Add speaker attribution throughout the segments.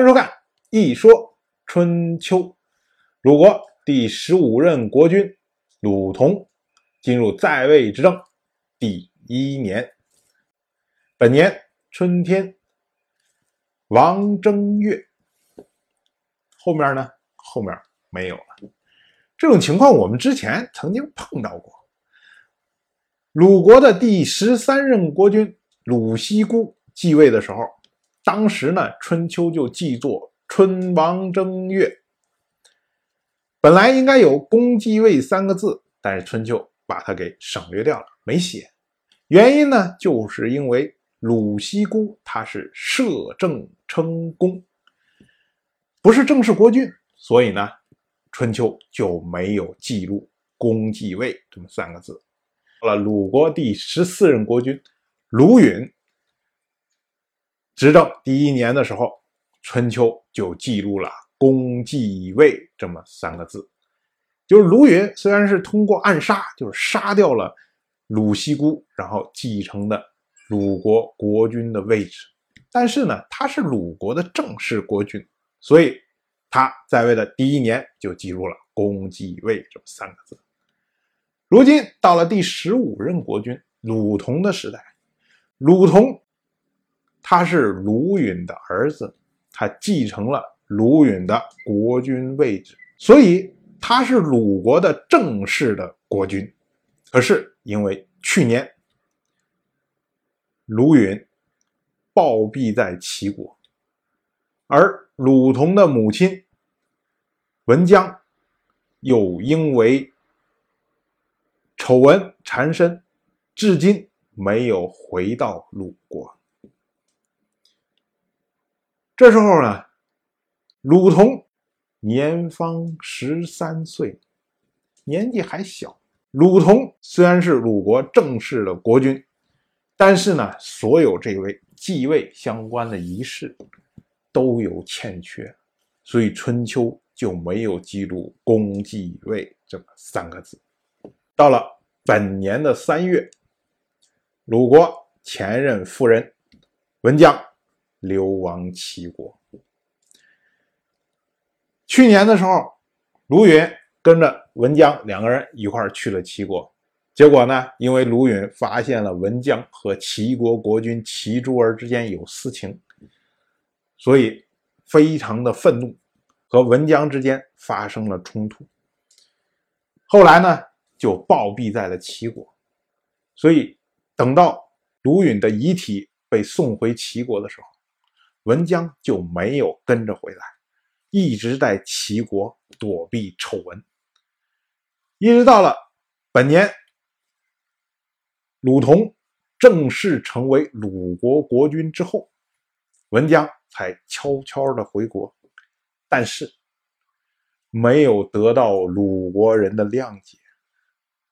Speaker 1: 欢迎收看《一说春秋》。鲁国第十五任国君鲁同进入在位执政第一年，本年春天，王正月。后面呢？后面没有了。这种情况我们之前曾经碰到过。鲁国的第十三任国君鲁西姑继位的时候，当时呢，春秋就记作春王正月。本来应该有“公继位”三个字，但是春秋把它给省略掉了，没写。原因呢，就是因为鲁僖姑他是摄政称公，不是正式国君，所以呢，春秋就没有记录“公继位”这么三个字。到了鲁国第十四任国君鲁允执政第一年的时候，春秋就记录了。公继位这么三个字，就是鲁云虽然是通过暗杀，就是杀掉了鲁西姑，然后继承的鲁国国君的位置，但是呢，他是鲁国的正式国君，所以他在位的第一年就记录了公继位这么三个字。如今到了第十五任国君鲁同的时代，鲁同他是鲁允的儿子，他继承了。鲁允的国君位置，所以他是鲁国的正式的国君。可是因为去年鲁允暴毙在齐国，而鲁同的母亲文姜又因为丑闻缠身，至今没有回到鲁国。这时候呢？鲁同年方十三岁，年纪还小。鲁同虽然是鲁国正式的国君，但是呢，所有这位继位相关的仪式都有欠缺，所以春秋就没有记录“公继位”这么三个字。到了本年的三月，鲁国前任夫人文姜流亡齐国。去年的时候，卢允跟着文姜两个人一块去了齐国，结果呢，因为卢允发现了文姜和齐国国君齐诸儿之间有私情，所以非常的愤怒，和文姜之间发生了冲突。后来呢，就暴毙在了齐国。所以等到卢允的遗体被送回齐国的时候，文姜就没有跟着回来。一直在齐国躲避丑闻，一直到了本年，鲁同正式成为鲁国国君之后，文姜才悄悄的回国，但是没有得到鲁国人的谅解，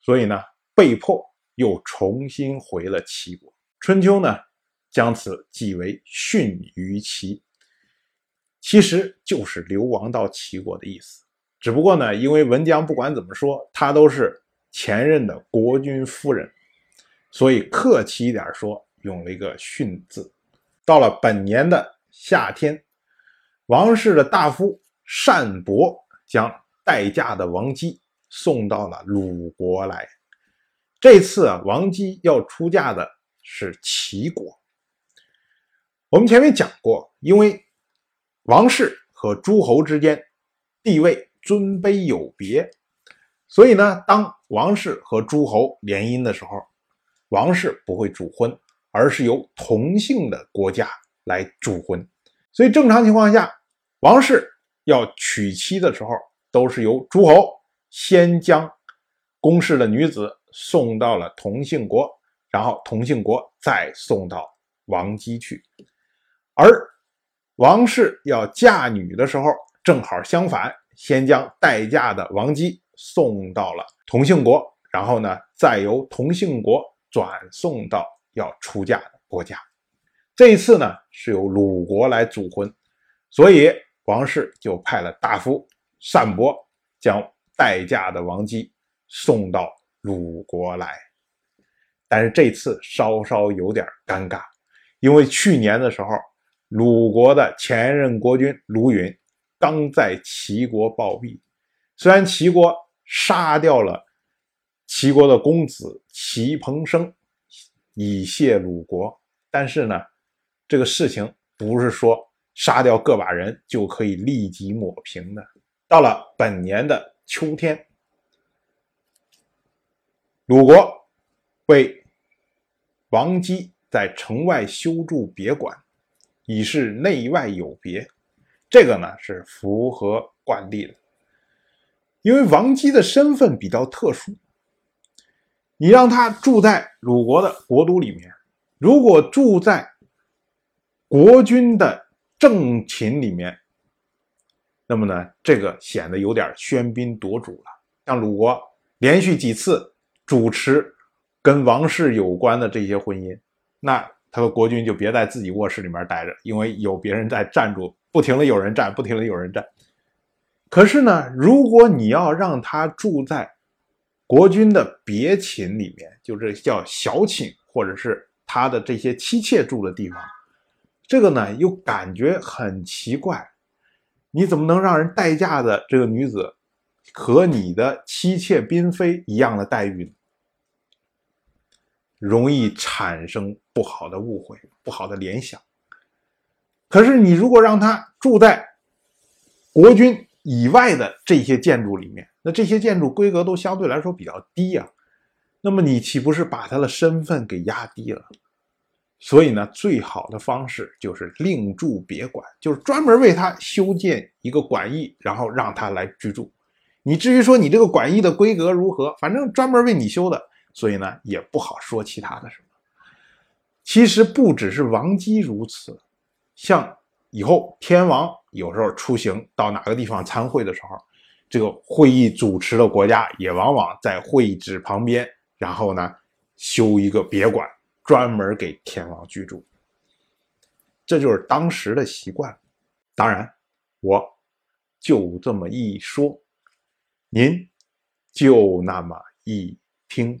Speaker 1: 所以呢，被迫又重新回了齐国。春秋呢，将此记为训于齐。其实就是流亡到齐国的意思，只不过呢，因为文姜不管怎么说，她都是前任的国君夫人，所以客气一点说，用了一个“训”字。到了本年的夏天，王室的大夫单伯将待嫁的王姬送到了鲁国来。这次啊，王姬要出嫁的是齐国。我们前面讲过，因为。王室和诸侯之间地位尊卑有别，所以呢，当王室和诸侯联姻的时候，王室不会主婚，而是由同姓的国家来主婚。所以正常情况下，王室要娶妻的时候，都是由诸侯先将公室的女子送到了同姓国，然后同姓国再送到王姬去，而。王氏要嫁女的时候，正好相反，先将待嫁的王姬送到了同姓国，然后呢，再由同姓国转送到要出嫁的国家。这一次呢，是由鲁国来主婚，所以王氏就派了大夫单伯将待嫁的王姬送到鲁国来。但是这次稍稍有点尴尬，因为去年的时候。鲁国的前任国君卢允刚在齐国暴毙，虽然齐国杀掉了齐国的公子齐彭生以谢鲁国，但是呢，这个事情不是说杀掉个把人就可以立即抹平的。到了本年的秋天，鲁国为王姬在城外修筑别馆。以示内外有别，这个呢是符合惯例的。因为王姬的身份比较特殊，你让他住在鲁国的国都里面，如果住在国君的正寝里面，那么呢，这个显得有点喧宾夺主了。像鲁国连续几次主持跟王室有关的这些婚姻，那。他的国君就别在自己卧室里面待着，因为有别人在站住，不停的有人站，不停的有人站。可是呢，如果你要让他住在国君的别寝里面，就是叫小寝，或者是他的这些妻妾住的地方，这个呢又感觉很奇怪。你怎么能让人待嫁的这个女子和你的妻妾嫔妃一样的待遇呢？容易产生不好的误会、不好的联想。可是，你如果让他住在国君以外的这些建筑里面，那这些建筑规格都相对来说比较低呀。那么，你岂不是把他的身份给压低了？所以呢，最好的方式就是另筑别馆，就是专门为他修建一个馆驿，然后让他来居住。你至于说你这个馆驿的规格如何，反正专门为你修的。所以呢，也不好说其他的什么。其实不只是王姬如此，像以后天王有时候出行到哪个地方参会的时候，这个会议主持的国家也往往在会议址旁边，然后呢修一个别馆，专门给天王居住。这就是当时的习惯。当然，我就这么一说，您就那么一听。